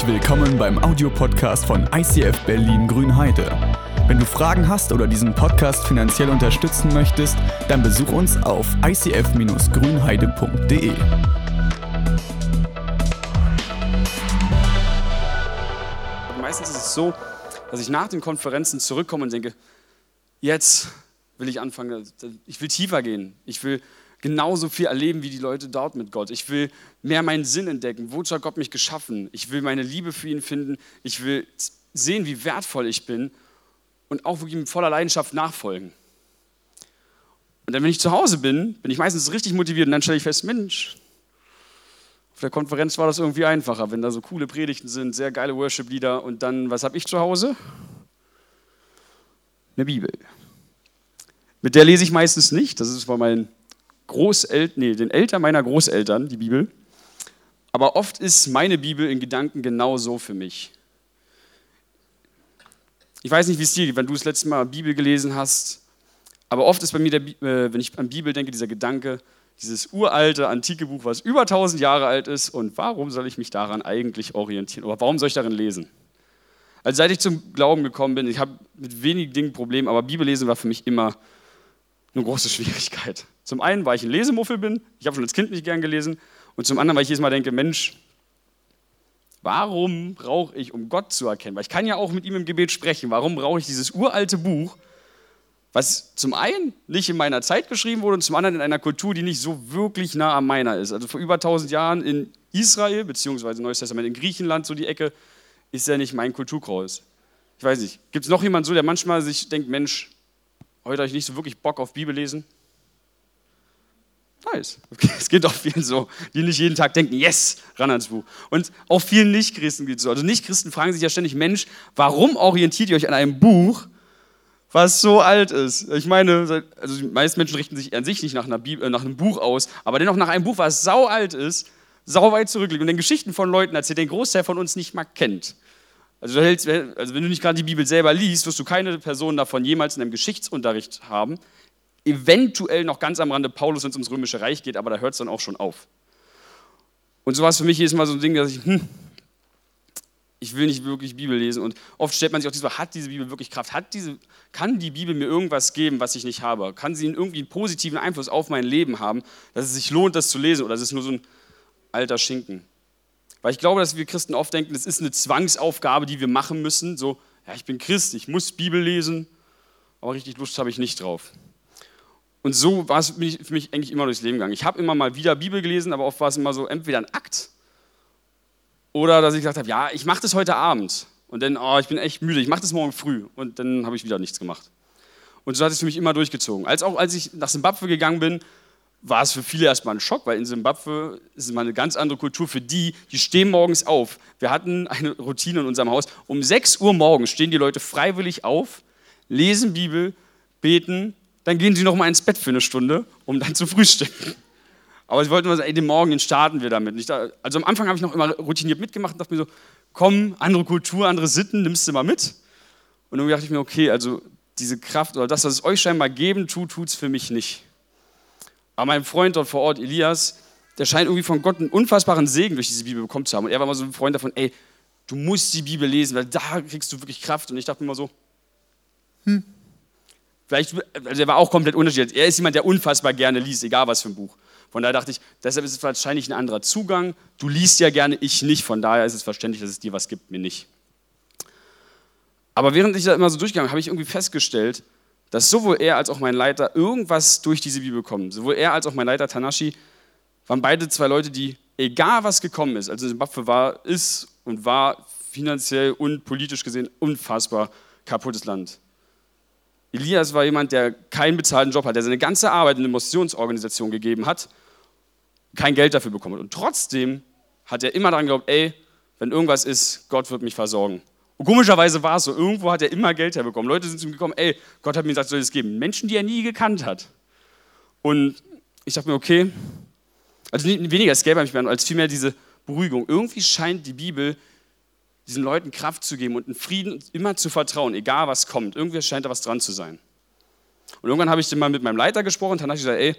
Herzlich willkommen beim Audiopodcast von ICF Berlin Grünheide. Wenn du Fragen hast oder diesen Podcast finanziell unterstützen möchtest, dann besuch uns auf icf-grünheide.de. Meistens ist es so, dass ich nach den Konferenzen zurückkomme und denke, jetzt will ich anfangen, ich will tiefer gehen, ich will genauso viel erleben wie die Leute dort mit Gott. Ich will mehr meinen Sinn entdecken. Wozu hat Gott mich geschaffen? Ich will meine Liebe für ihn finden. Ich will sehen, wie wertvoll ich bin und auch wirklich mit voller Leidenschaft nachfolgen. Und dann, wenn ich zu Hause bin, bin ich meistens richtig motiviert und dann stelle ich fest, Mensch, auf der Konferenz war das irgendwie einfacher, wenn da so coole Predigten sind, sehr geile Worship-Lieder und dann, was habe ich zu Hause? Eine Bibel. Mit der lese ich meistens nicht, das ist bei meinen Großeltern, nee, den Eltern meiner Großeltern, die Bibel. Aber oft ist meine Bibel in Gedanken genau so für mich. Ich weiß nicht, wie es dir geht, wenn du das letzte Mal Bibel gelesen hast, aber oft ist bei mir, der, äh, wenn ich an Bibel denke, dieser Gedanke, dieses uralte, antike Buch, was über 1000 Jahre alt ist und warum soll ich mich daran eigentlich orientieren oder warum soll ich darin lesen? Also seit ich zum Glauben gekommen bin, ich habe mit wenigen Dingen Probleme, aber Bibellesen war für mich immer eine große Schwierigkeit. Zum einen, weil ich ein Lesemuffel bin, ich habe schon als Kind nicht gern gelesen, und zum anderen, weil ich jedes Mal denke, Mensch, warum brauche ich, um Gott zu erkennen? Weil ich kann ja auch mit ihm im Gebet sprechen. Warum brauche ich dieses uralte Buch, was zum einen nicht in meiner Zeit geschrieben wurde und zum anderen in einer Kultur, die nicht so wirklich nah an meiner ist. Also vor über 1000 Jahren in Israel, beziehungsweise Neues Testament in Griechenland, so die Ecke, ist ja nicht mein Kulturkreuz. Ich weiß nicht, gibt es noch jemanden so, der manchmal sich denkt, Mensch, heute habe ich nicht so wirklich Bock auf Bibel lesen? Nice. Es geht auch vielen so, die nicht jeden Tag denken, yes, ran ans Buch. Und auch vielen Nichtchristen geht es so. Also Nichtchristen fragen sich ja ständig, Mensch, warum orientiert ihr euch an einem Buch, was so alt ist? Ich meine, also die meisten Menschen richten sich an sich nicht nach, Bibel, äh, nach einem Buch aus, aber dennoch nach einem Buch, was sau alt ist, sau weit zurückliegt und den Geschichten von Leuten erzählt, den Großteil von uns nicht mal kennt. Also, also wenn du nicht gerade die Bibel selber liest, wirst du keine Person davon jemals in einem Geschichtsunterricht haben, eventuell noch ganz am Rande Paulus, wenn es ums Römische Reich geht, aber da hört es dann auch schon auf. Und so war es für mich jedes Mal so ein Ding, dass ich, hm, ich will nicht wirklich Bibel lesen. Und oft stellt man sich auch die Frage, hat diese Bibel wirklich Kraft? Hat diese, kann die Bibel mir irgendwas geben, was ich nicht habe? Kann sie irgendwie einen positiven Einfluss auf mein Leben haben, dass es sich lohnt, das zu lesen? Oder ist es nur so ein alter Schinken? Weil ich glaube, dass wir Christen oft denken, es ist eine Zwangsaufgabe, die wir machen müssen. So, ja, ich bin Christ, ich muss Bibel lesen, aber richtig Lust habe ich nicht drauf. Und so war es für mich eigentlich immer durchs Leben gegangen. Ich habe immer mal wieder Bibel gelesen, aber oft war es immer so, entweder ein Akt oder dass ich gesagt habe, ja, ich mache das heute Abend. Und dann, oh, ich bin echt müde, ich mache das morgen früh. Und dann habe ich wieder nichts gemacht. Und so hat es für mich immer durchgezogen. Als auch als ich nach Simbabwe gegangen bin, war es für viele erstmal ein Schock, weil in Simbabwe ist es mal eine ganz andere Kultur für die, die stehen morgens auf. Wir hatten eine Routine in unserem Haus. Um 6 Uhr morgens stehen die Leute freiwillig auf, lesen Bibel, beten dann gehen sie noch mal ins Bett für eine Stunde, um dann zu frühstücken. Aber sie wollten mal sagen, ey, den Morgen, den starten wir damit. Da, also am Anfang habe ich noch immer routiniert mitgemacht und dachte mir so, komm, andere Kultur, andere Sitten, nimmst du mal mit. Und dann dachte ich mir, okay, also diese Kraft oder das, was es euch scheinbar geben tut, tut es für mich nicht. Aber mein Freund dort vor Ort, Elias, der scheint irgendwie von Gott einen unfassbaren Segen durch diese Bibel bekommen zu haben. Und er war mal so ein Freund davon, ey, du musst die Bibel lesen, weil da kriegst du wirklich Kraft. Und ich dachte mir immer so, hm, Vielleicht, also er war auch komplett unterschiedlich. Er ist jemand, der unfassbar gerne liest, egal was für ein Buch. Von daher dachte ich, deshalb ist es wahrscheinlich ein anderer Zugang. Du liest ja gerne, ich nicht. Von daher ist es verständlich, dass es dir was gibt, mir nicht. Aber während ich da immer so durchgegangen habe ich irgendwie festgestellt, dass sowohl er als auch mein Leiter irgendwas durch diese Bibel bekommen. Sowohl er als auch mein Leiter Tanashi waren beide zwei Leute, die, egal was gekommen ist, also Zimbabwe war, ist und war finanziell und politisch gesehen unfassbar kaputtes Land. Elias war jemand, der keinen bezahlten Job hat, der seine ganze Arbeit in eine Missionsorganisation gegeben hat, kein Geld dafür bekommen hat. Und trotzdem hat er immer daran geglaubt, ey, wenn irgendwas ist, Gott wird mich versorgen. Und komischerweise war es so, irgendwo hat er immer Geld herbekommen. Leute sind zu ihm gekommen, ey, Gott hat mir gesagt, soll es geben. Menschen, die er nie gekannt hat. Und ich dachte mir, okay, also weniger das Geld bei mich, als vielmehr diese Beruhigung. Irgendwie scheint die Bibel diesen Leuten Kraft zu geben und einen Frieden immer zu vertrauen, egal was kommt. Irgendwie scheint da was dran zu sein. Und irgendwann habe ich dann mal mit meinem Leiter gesprochen und dann habe ich gesagt, ey,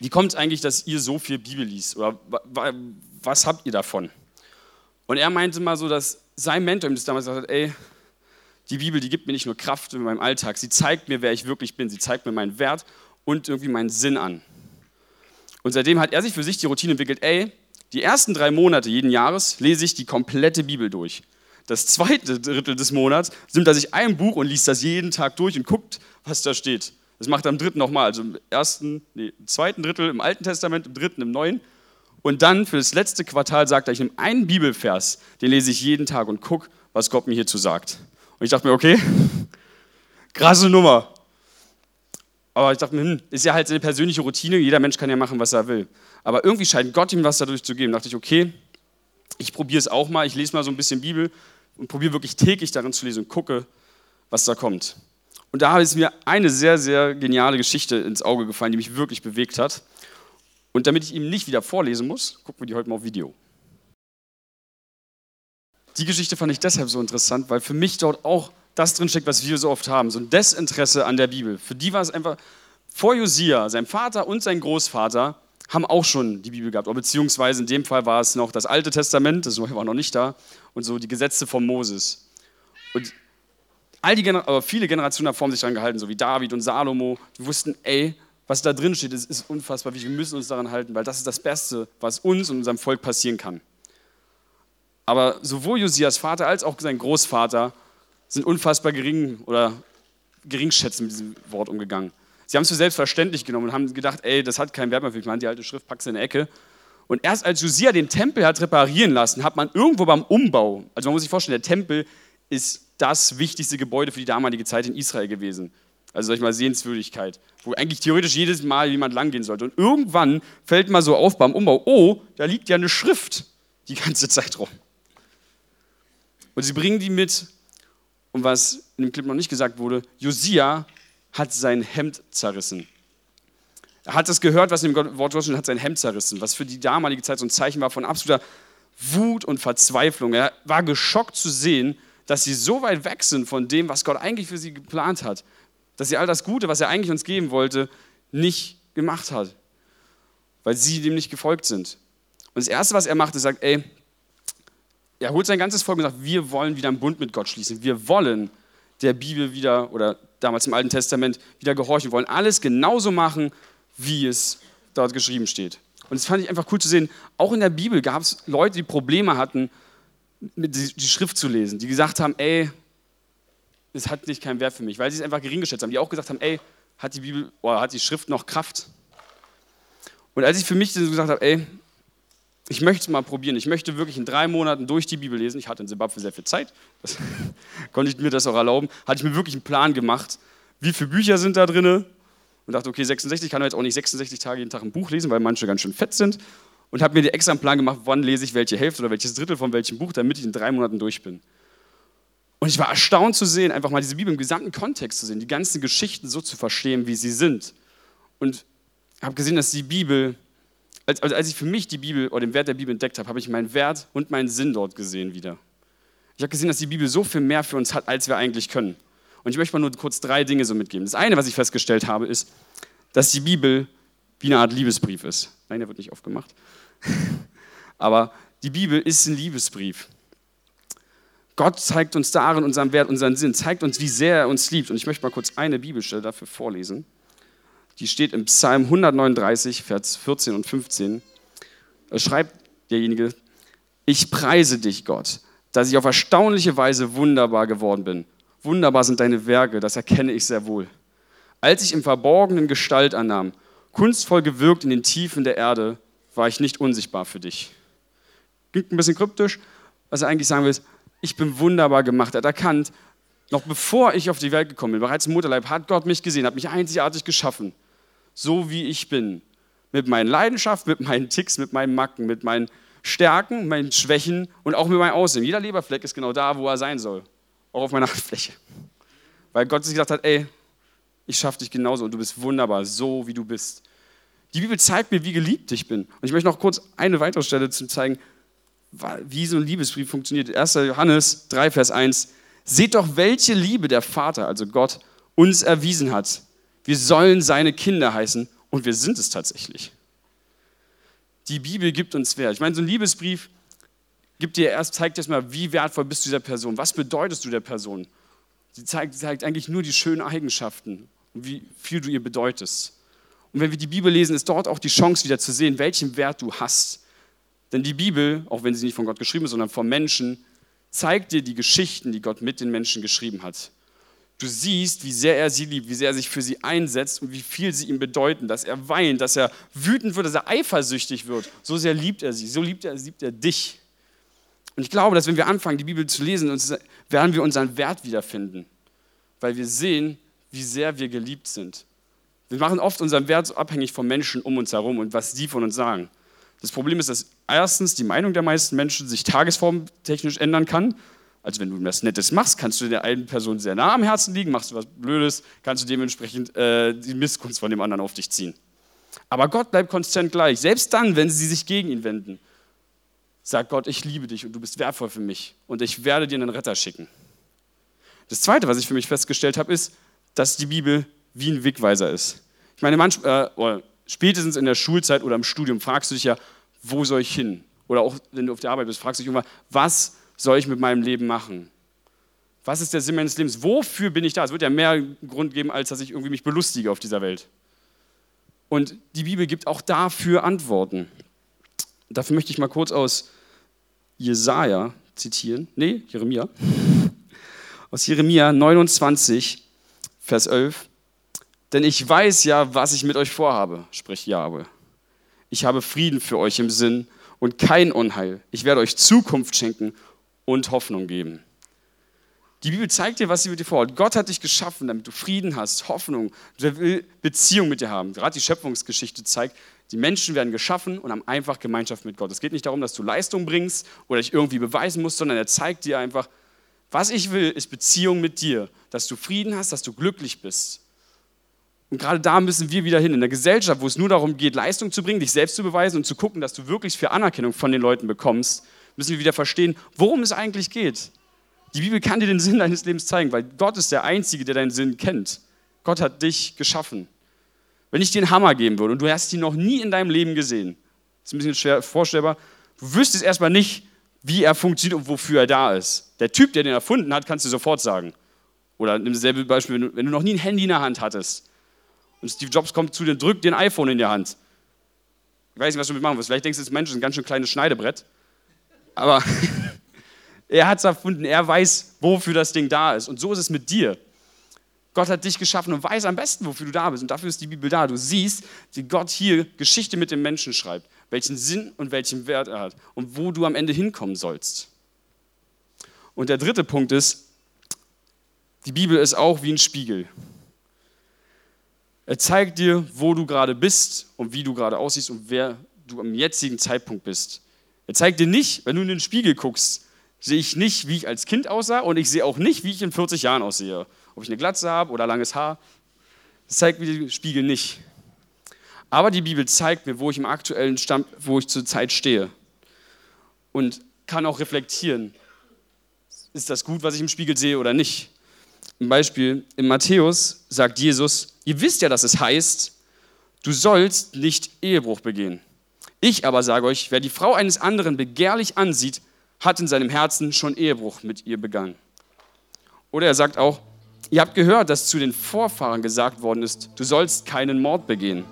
wie kommt es eigentlich, dass ihr so viel Bibel liest? Oder was habt ihr davon? Und er meinte mal so, dass sein Mentor ihm das damals gesagt hat, ey, die Bibel, die gibt mir nicht nur Kraft in meinem Alltag, sie zeigt mir, wer ich wirklich bin, sie zeigt mir meinen Wert und irgendwie meinen Sinn an. Und seitdem hat er sich für sich die Routine entwickelt, ey, die ersten drei Monate jeden Jahres lese ich die komplette Bibel durch. Das zweite Drittel des Monats nimmt er sich ein Buch und liest das jeden Tag durch und guckt, was da steht. Das macht er im dritten nochmal, also im ersten, nee, im zweiten Drittel im Alten Testament, im dritten im Neuen. Und dann für das letzte Quartal sagt er, ich nehme einen Bibelvers, den lese ich jeden Tag und gucke, was Gott mir hierzu sagt. Und ich dachte mir, okay, krasse Nummer. Aber ich dachte mir, hm, ist ja halt eine persönliche Routine, jeder Mensch kann ja machen, was er will. Aber irgendwie scheint Gott ihm was dadurch zu geben. Da dachte ich, okay, ich probiere es auch mal, ich lese mal so ein bisschen Bibel und probiere wirklich täglich darin zu lesen und gucke, was da kommt. Und da ist mir eine sehr, sehr geniale Geschichte ins Auge gefallen, die mich wirklich bewegt hat. Und damit ich ihm nicht wieder vorlesen muss, gucken wir die heute mal auf Video. Die Geschichte fand ich deshalb so interessant, weil für mich dort auch das drinsteckt, was wir so oft haben, so ein Desinteresse an der Bibel. Für die war es einfach, vor Josia, sein Vater und sein Großvater haben auch schon die Bibel gehabt, beziehungsweise in dem Fall war es noch das Alte Testament, das war noch nicht da, und so die Gesetze von Moses. Und all die, aber viele Generationen haben sich daran gehalten, so wie David und Salomo, die wussten, ey, was da drin steht, ist, unfassbar wir müssen uns daran halten, weil das ist das Beste, was uns und unserem Volk passieren kann. Aber sowohl Josias Vater als auch sein Großvater sind unfassbar gering oder geringschätzend mit diesem Wort umgegangen. Sie haben es für selbstverständlich genommen und haben gedacht, ey, das hat keinen Wert mehr für mich, die alte Schrift packst in die Ecke. Und erst als Josia den Tempel hat reparieren lassen, hat man irgendwo beim Umbau, also man muss sich vorstellen, der Tempel ist das wichtigste Gebäude für die damalige Zeit in Israel gewesen. Also sag ich mal Sehenswürdigkeit, wo eigentlich theoretisch jedes Mal jemand langgehen sollte. Und irgendwann fällt mal so auf beim Umbau, oh, da liegt ja eine Schrift die ganze Zeit rum. Und sie bringen die mit. Und was in dem Clip noch nicht gesagt wurde, Josia hat sein Hemd zerrissen. Er hat das gehört, was dem Wort Gottes hat sein Hemd zerrissen, was für die damalige Zeit so ein Zeichen war von absoluter Wut und Verzweiflung. Er war geschockt zu sehen, dass sie so weit weg sind von dem, was Gott eigentlich für sie geplant hat, dass sie all das Gute, was er eigentlich uns geben wollte, nicht gemacht hat, weil sie dem nicht gefolgt sind. Und das Erste, was er macht, ist, sagt, ey, er holt sein ganzes Volk und sagt, wir wollen wieder einen Bund mit Gott schließen. Wir wollen der Bibel wieder, oder damals im Alten Testament, wieder gehorchen. Wir wollen alles genauso machen, wie es dort geschrieben steht. Und das fand ich einfach cool zu sehen. Auch in der Bibel gab es Leute, die Probleme hatten, die Schrift zu lesen, die gesagt haben, ey, es hat nicht keinen Wert für mich, weil sie es einfach gering geschätzt haben, die auch gesagt haben, ey, hat die Bibel oder hat die Schrift noch Kraft? Und als ich für mich gesagt habe, ey, ich möchte es mal probieren. Ich möchte wirklich in drei Monaten durch die Bibel lesen. Ich hatte in Zimbabwe sehr viel Zeit, das, konnte ich mir das auch erlauben. Hatte ich mir wirklich einen Plan gemacht, wie viele Bücher sind da drin. Und dachte, okay, 66 kann ich jetzt auch nicht 66 Tage jeden Tag ein Buch lesen, weil manche ganz schön fett sind. Und habe mir den extra einen Plan gemacht, wann lese ich welche Hälfte oder welches Drittel von welchem Buch, damit ich in drei Monaten durch bin. Und ich war erstaunt zu sehen, einfach mal diese Bibel im gesamten Kontext zu sehen, die ganzen Geschichten so zu verstehen, wie sie sind. Und habe gesehen, dass die Bibel als, als ich für mich die Bibel oder den Wert der Bibel entdeckt habe, habe ich meinen Wert und meinen Sinn dort gesehen wieder. Ich habe gesehen, dass die Bibel so viel mehr für uns hat, als wir eigentlich können. Und ich möchte mal nur kurz drei Dinge so mitgeben. Das eine, was ich festgestellt habe, ist, dass die Bibel wie eine Art Liebesbrief ist. Nein, der wird nicht aufgemacht. Aber die Bibel ist ein Liebesbrief. Gott zeigt uns darin unseren Wert, unseren Sinn, zeigt uns, wie sehr er uns liebt. Und ich möchte mal kurz eine Bibelstelle dafür vorlesen die steht im Psalm 139, Vers 14 und 15. Da schreibt derjenige, ich preise dich, Gott, dass ich auf erstaunliche Weise wunderbar geworden bin. Wunderbar sind deine Werke, das erkenne ich sehr wohl. Als ich im Verborgenen Gestalt annahm, kunstvoll gewirkt in den Tiefen der Erde, war ich nicht unsichtbar für dich. Klingt ein bisschen kryptisch. Was er eigentlich sagen will, ist, ich bin wunderbar gemacht. Er hat erkannt, noch bevor ich auf die Welt gekommen bin, bereits im Mutterleib, hat Gott mich gesehen, hat mich einzigartig geschaffen so wie ich bin. Mit meinen Leidenschaften, mit meinen Ticks, mit meinen Macken, mit meinen Stärken, meinen Schwächen und auch mit meinem Aussehen. Jeder Leberfleck ist genau da, wo er sein soll. Auch auf meiner Handfläche. Weil Gott sich gesagt hat, ey, ich schaffe dich genauso und du bist wunderbar, so wie du bist. Die Bibel zeigt mir, wie geliebt ich bin. Und ich möchte noch kurz eine weitere Stelle zeigen, wie so ein Liebesbrief funktioniert. 1. Johannes 3, Vers 1. Seht doch, welche Liebe der Vater, also Gott, uns erwiesen hat wir sollen seine Kinder heißen und wir sind es tatsächlich. Die Bibel gibt uns Wert. Ich meine, so ein Liebesbrief, gibt dir erst, zeigt dir erstmal, wie wertvoll bist du dieser Person, was bedeutest du der Person. Sie zeigt, zeigt eigentlich nur die schönen Eigenschaften und wie viel du ihr bedeutest. Und wenn wir die Bibel lesen, ist dort auch die Chance wieder zu sehen, welchen Wert du hast. Denn die Bibel, auch wenn sie nicht von Gott geschrieben ist, sondern von Menschen, zeigt dir die Geschichten, die Gott mit den Menschen geschrieben hat. Du siehst, wie sehr er sie liebt, wie sehr er sich für sie einsetzt und wie viel sie ihm bedeuten, dass er weint, dass er wütend wird, dass er eifersüchtig wird. So sehr liebt er sie, so liebt er, liebt er dich. Und ich glaube, dass wenn wir anfangen, die Bibel zu lesen, werden wir unseren Wert wiederfinden, weil wir sehen, wie sehr wir geliebt sind. Wir machen oft unseren Wert so abhängig von Menschen um uns herum und was sie von uns sagen. Das Problem ist, dass erstens die Meinung der meisten Menschen sich tagesformtechnisch ändern kann. Also wenn du was Nettes machst, kannst du der einen Person sehr nah am Herzen liegen, machst du was Blödes, kannst du dementsprechend äh, die Missgunst von dem anderen auf dich ziehen. Aber Gott bleibt konstant gleich. Selbst dann, wenn sie sich gegen ihn wenden, sagt Gott, ich liebe dich und du bist wertvoll für mich und ich werde dir einen Retter schicken. Das Zweite, was ich für mich festgestellt habe, ist, dass die Bibel wie ein Wegweiser ist. Ich meine, manchmal, äh, spätestens in der Schulzeit oder im Studium fragst du dich ja, wo soll ich hin? Oder auch wenn du auf der Arbeit bist, fragst du dich immer, was soll ich mit meinem Leben machen? Was ist der Sinn meines Lebens? Wofür bin ich da? Es wird ja mehr Grund geben, als dass ich irgendwie mich belustige auf dieser Welt. Und die Bibel gibt auch dafür Antworten. Dafür möchte ich mal kurz aus Jesaja zitieren. Nee, Jeremia. Aus Jeremia 29, Vers 11. Denn ich weiß ja, was ich mit euch vorhabe, spricht Jahwe. Ich habe Frieden für euch im Sinn und kein Unheil. Ich werde euch Zukunft schenken und Hoffnung geben. Die Bibel zeigt dir, was sie mit dir vorhat. Gott hat dich geschaffen, damit du Frieden hast, Hoffnung, der will Beziehung mit dir haben. Gerade die Schöpfungsgeschichte zeigt, die Menschen werden geschaffen und haben einfach Gemeinschaft mit Gott. Es geht nicht darum, dass du Leistung bringst oder dich irgendwie beweisen musst, sondern er zeigt dir einfach, was ich will, ist Beziehung mit dir, dass du Frieden hast, dass du glücklich bist. Und gerade da müssen wir wieder hin. In der Gesellschaft, wo es nur darum geht, Leistung zu bringen, dich selbst zu beweisen und zu gucken, dass du wirklich für Anerkennung von den Leuten bekommst, müssen wir wieder verstehen, worum es eigentlich geht. Die Bibel kann dir den Sinn deines Lebens zeigen, weil Gott ist der Einzige, der deinen Sinn kennt. Gott hat dich geschaffen. Wenn ich dir einen Hammer geben würde und du hast ihn noch nie in deinem Leben gesehen, ist ein bisschen schwer vorstellbar, du wüsstest erstmal nicht, wie er funktioniert und wofür er da ist. Der Typ, der den erfunden hat, kannst du sofort sagen. Oder nimm dasselbe Beispiel, wenn du, wenn du noch nie ein Handy in der Hand hattest und Steve Jobs kommt zu dir und drückt dir ein iPhone in die Hand. Ich weiß nicht, was du damit machen wirst. Vielleicht denkst du, das Mensch ist ein ganz schön kleines Schneidebrett. Aber er hat es erfunden. Er weiß, wofür das Ding da ist. Und so ist es mit dir. Gott hat dich geschaffen und weiß am besten, wofür du da bist. Und dafür ist die Bibel da. Du siehst, wie Gott hier Geschichte mit dem Menschen schreibt, welchen Sinn und welchen Wert er hat und wo du am Ende hinkommen sollst. Und der dritte Punkt ist, die Bibel ist auch wie ein Spiegel. Er zeigt dir, wo du gerade bist und wie du gerade aussiehst und wer du am jetzigen Zeitpunkt bist. Er zeigt dir nicht, wenn du in den Spiegel guckst, sehe ich nicht, wie ich als Kind aussah und ich sehe auch nicht, wie ich in 40 Jahren aussehe. Ob ich eine Glatze habe oder langes Haar, das zeigt mir der Spiegel nicht. Aber die Bibel zeigt mir, wo ich im aktuellen Stand, wo ich zur Zeit stehe. Und kann auch reflektieren, ist das gut, was ich im Spiegel sehe oder nicht. Ein Beispiel, in Matthäus sagt Jesus, ihr wisst ja, dass es heißt, du sollst nicht Ehebruch begehen. Ich aber sage euch, wer die Frau eines anderen begehrlich ansieht, hat in seinem Herzen schon Ehebruch mit ihr begangen. Oder er sagt auch, ihr habt gehört, dass zu den Vorfahren gesagt worden ist, du sollst keinen Mord begehen.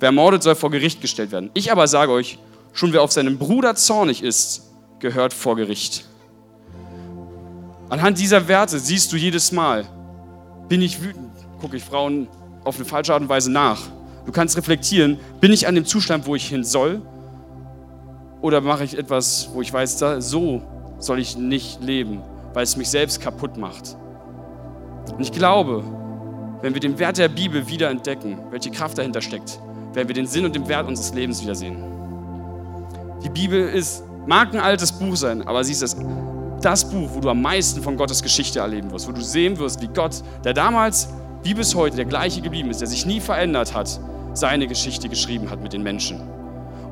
Wer mordet, soll vor Gericht gestellt werden. Ich aber sage euch, schon wer auf seinen Bruder zornig ist, gehört vor Gericht. Anhand dieser Werte siehst du jedes Mal, bin ich wütend, gucke ich Frauen auf eine falsche Art und Weise nach. Du kannst reflektieren, bin ich an dem Zustand, wo ich hin soll? Oder mache ich etwas, wo ich weiß, so soll ich nicht leben, weil es mich selbst kaputt macht? Und ich glaube, wenn wir den Wert der Bibel wieder entdecken, welche Kraft dahinter steckt, werden wir den Sinn und den Wert unseres Lebens wiedersehen. Die Bibel ist, mag ein altes Buch sein, aber sie ist das das Buch, wo du am meisten von Gottes Geschichte erleben wirst, wo du sehen wirst, wie Gott, der damals wie bis heute der gleiche geblieben ist, der sich nie verändert hat, seine Geschichte geschrieben hat mit den Menschen.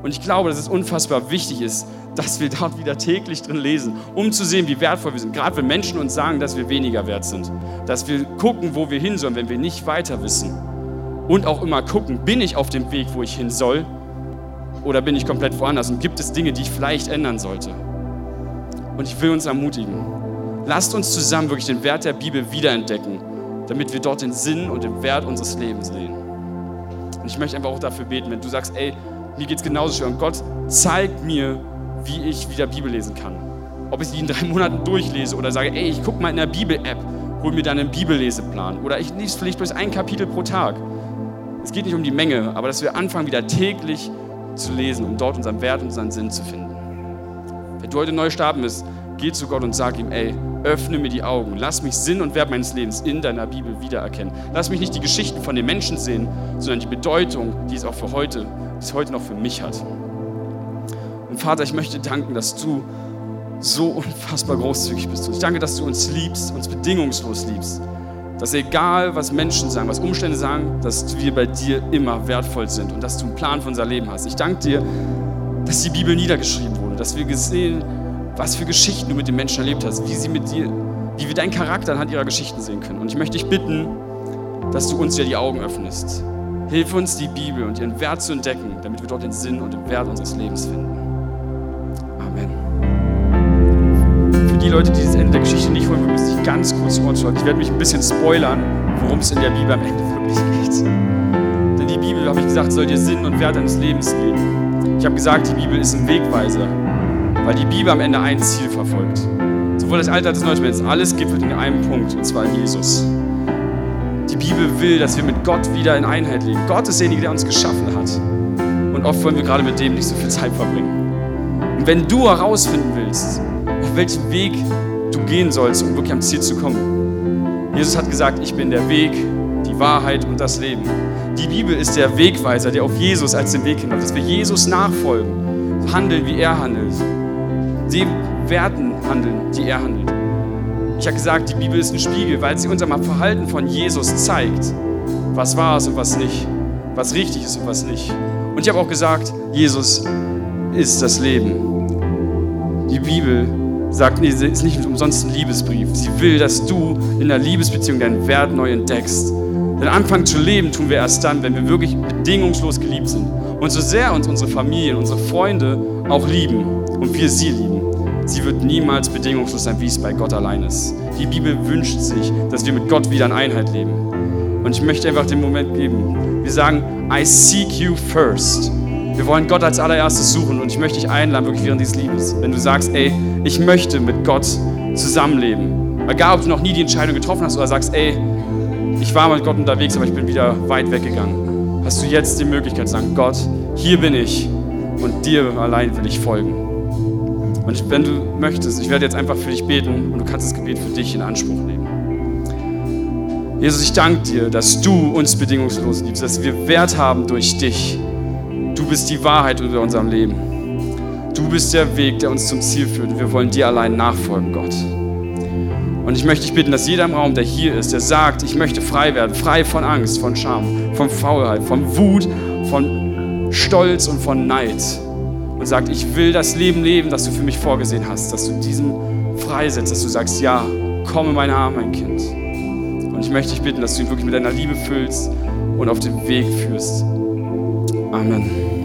Und ich glaube, dass es unfassbar wichtig ist, dass wir dort wieder täglich drin lesen, um zu sehen, wie wertvoll wir sind. Gerade wenn Menschen uns sagen, dass wir weniger wert sind. Dass wir gucken, wo wir hin sollen, wenn wir nicht weiter wissen. Und auch immer gucken, bin ich auf dem Weg, wo ich hin soll? Oder bin ich komplett woanders? Und gibt es Dinge, die ich vielleicht ändern sollte? Und ich will uns ermutigen, lasst uns zusammen wirklich den Wert der Bibel wiederentdecken, damit wir dort den Sinn und den Wert unseres Lebens sehen. Und ich möchte einfach auch dafür beten, wenn du sagst, ey, mir geht es genauso schwer und Gott zeigt mir, wie ich wieder Bibel lesen kann. Ob ich die in drei Monaten durchlese oder sage, ey, ich gucke mal in der Bibel-App, hol mir dann einen Bibelleseplan oder ich lese vielleicht bloß ein Kapitel pro Tag. Es geht nicht um die Menge, aber dass wir anfangen, wieder täglich zu lesen, um dort unseren Wert und unseren Sinn zu finden. Wenn du heute neu starten bist, geh zu Gott und sag ihm, ey, öffne mir die Augen, lass mich Sinn und Wert meines Lebens in deiner Bibel wiedererkennen. Lass mich nicht die Geschichten von den Menschen sehen, sondern die Bedeutung, die es auch für heute, die es heute noch für mich hat. Und Vater, ich möchte danken, dass du so unfassbar großzügig bist. Und ich danke, dass du uns liebst, uns bedingungslos liebst. Dass egal, was Menschen sagen, was Umstände sagen, dass wir bei dir immer wertvoll sind und dass du einen Plan für unser Leben hast. Ich danke dir, dass die Bibel niedergeschrieben wurde, dass wir gesehen, was für Geschichten du mit den Menschen erlebt hast, wie sie mit dir, wie wir deinen Charakter anhand ihrer Geschichten sehen können. Und ich möchte dich bitten, dass du uns ja die Augen öffnest. Hilf uns, die Bibel und ihren Wert zu entdecken, damit wir dort den Sinn und den Wert unseres Lebens finden. Amen. Für die Leute, die das Ende der Geschichte nicht wollen, müssen sich ganz kurz Ohren Ich werde mich ein bisschen spoilern, worum es in der Bibel am Ende wirklich geht. Denn die Bibel, habe ich gesagt, soll dir Sinn und Wert deines Lebens geben. Ich habe gesagt, die Bibel ist ein Wegweiser, weil die Bibel am Ende ein Ziel verfolgt. Sowohl das Alte als auch das Neue alles gipfelt in einem Punkt, und zwar in Jesus. Die Bibel will, dass wir mit Gott wieder in Einheit leben. Gott ist derjenige, der uns geschaffen hat. Und oft wollen wir gerade mit dem nicht so viel Zeit verbringen. Und wenn du herausfinden willst, auf welchen Weg du gehen sollst, um wirklich am Ziel zu kommen. Jesus hat gesagt, ich bin der Weg, die Wahrheit und das Leben. Die Bibel ist der Wegweiser, der auf Jesus als den Weg hinläuft, dass wir Jesus nachfolgen, handeln, wie er handelt, dem Werten handeln, die er handelt. Ich habe gesagt, die Bibel ist ein Spiegel, weil sie unser Verhalten von Jesus zeigt. Was war es und was nicht. Was richtig ist und was nicht. Und ich habe auch gesagt, Jesus ist das Leben. Die Bibel sagt, nee, sie ist nicht umsonst ein Liebesbrief. Sie will, dass du in der Liebesbeziehung deinen Wert neu entdeckst. Denn anfangen zu leben tun wir erst dann, wenn wir wirklich bedingungslos geliebt sind. Und so sehr uns unsere Familien, unsere Freunde auch lieben und wir sie lieben, sie wird niemals bedingungslos sein, wie es bei Gott allein ist. Die Bibel wünscht sich, dass wir mit Gott wieder in Einheit leben. Und ich möchte einfach den Moment geben. Wir sagen, I seek you first. Wir wollen Gott als allererstes suchen und ich möchte dich einladen, wirklich während dieses Liebes. Wenn du sagst, ey, ich möchte mit Gott zusammenleben. Egal, ob du noch nie die Entscheidung getroffen hast oder sagst, ey, ich war mit Gott unterwegs, aber ich bin wieder weit weggegangen. Hast du jetzt die Möglichkeit zu sagen, Gott, hier bin ich und dir allein will ich folgen. Und wenn du möchtest, ich werde jetzt einfach für dich beten und du kannst das Gebet für dich in Anspruch nehmen. Jesus, ich danke dir, dass du uns bedingungslos liebst, dass wir Wert haben durch dich. Du bist die Wahrheit über unserem Leben. Du bist der Weg, der uns zum Ziel führt. Wir wollen dir allein nachfolgen, Gott. Und ich möchte dich bitten, dass jeder im Raum, der hier ist, der sagt, ich möchte frei werden, frei von Angst, von Scham, von Faulheit, von Wut, von Stolz und von Neid, und sagt, ich will das Leben leben, das du für mich vorgesehen hast, dass du diesen freisetzt, dass du sagst, ja, komm in meine Arme, mein Kind. Und ich möchte dich bitten, dass du ihn wirklich mit deiner Liebe füllst und auf den Weg führst. Amen.